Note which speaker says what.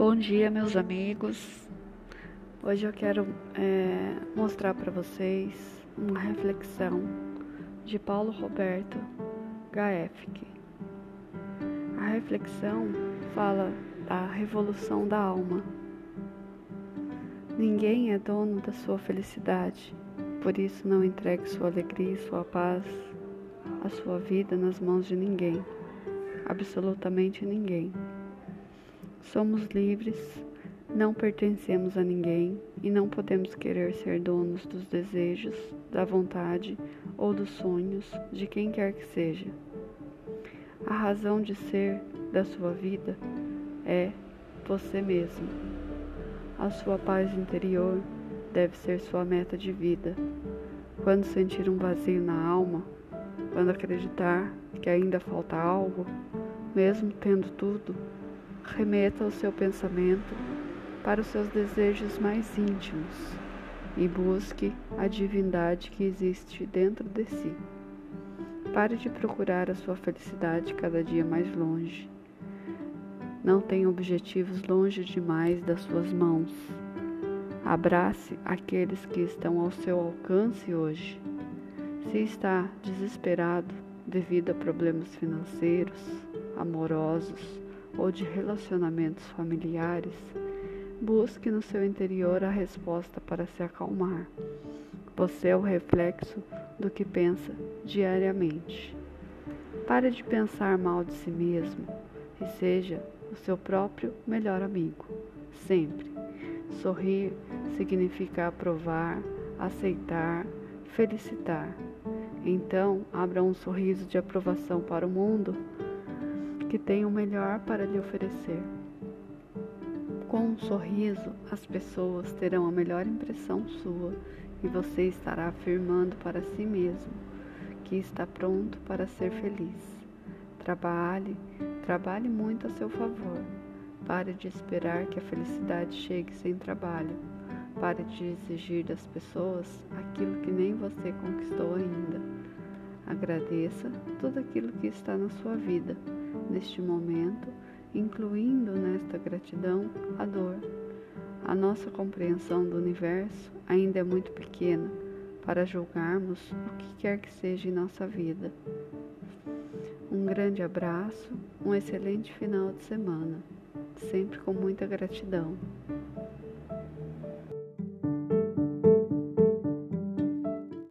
Speaker 1: Bom dia, meus amigos. Hoje eu quero é, mostrar para vocês uma reflexão de Paulo Roberto Gaefke. A reflexão fala da revolução da alma. Ninguém é dono da sua felicidade, por isso não entregue sua alegria sua paz, a sua vida nas mãos de ninguém, absolutamente ninguém. Somos livres, não pertencemos a ninguém e não podemos querer ser donos dos desejos, da vontade ou dos sonhos de quem quer que seja. A razão de ser da sua vida é você mesmo. A sua paz interior deve ser sua meta de vida. Quando sentir um vazio na alma, quando acreditar que ainda falta algo, mesmo tendo tudo, remeta o seu pensamento para os seus desejos mais íntimos e busque a divindade que existe dentro de si. Pare de procurar a sua felicidade cada dia mais longe. Não tenha objetivos longe demais das suas mãos. Abrace aqueles que estão ao seu alcance hoje. Se está desesperado devido a problemas financeiros, amorosos, ou de relacionamentos familiares, busque no seu interior a resposta para se acalmar. Você é o reflexo do que pensa diariamente. Pare de pensar mal de si mesmo e seja o seu próprio melhor amigo, sempre. Sorrir significa aprovar, aceitar, felicitar. Então, abra um sorriso de aprovação para o mundo que tem o melhor para lhe oferecer. Com um sorriso, as pessoas terão a melhor impressão sua e você estará afirmando para si mesmo que está pronto para ser feliz. Trabalhe, trabalhe muito a seu favor. Pare de esperar que a felicidade chegue sem trabalho. Pare de exigir das pessoas aquilo que nem você conquistou ainda. Agradeça tudo aquilo que está na sua vida neste momento, incluindo nesta gratidão a dor. A nossa compreensão do universo ainda é muito pequena para julgarmos o que quer que seja em nossa vida. Um grande abraço, um excelente final de semana, sempre com muita gratidão.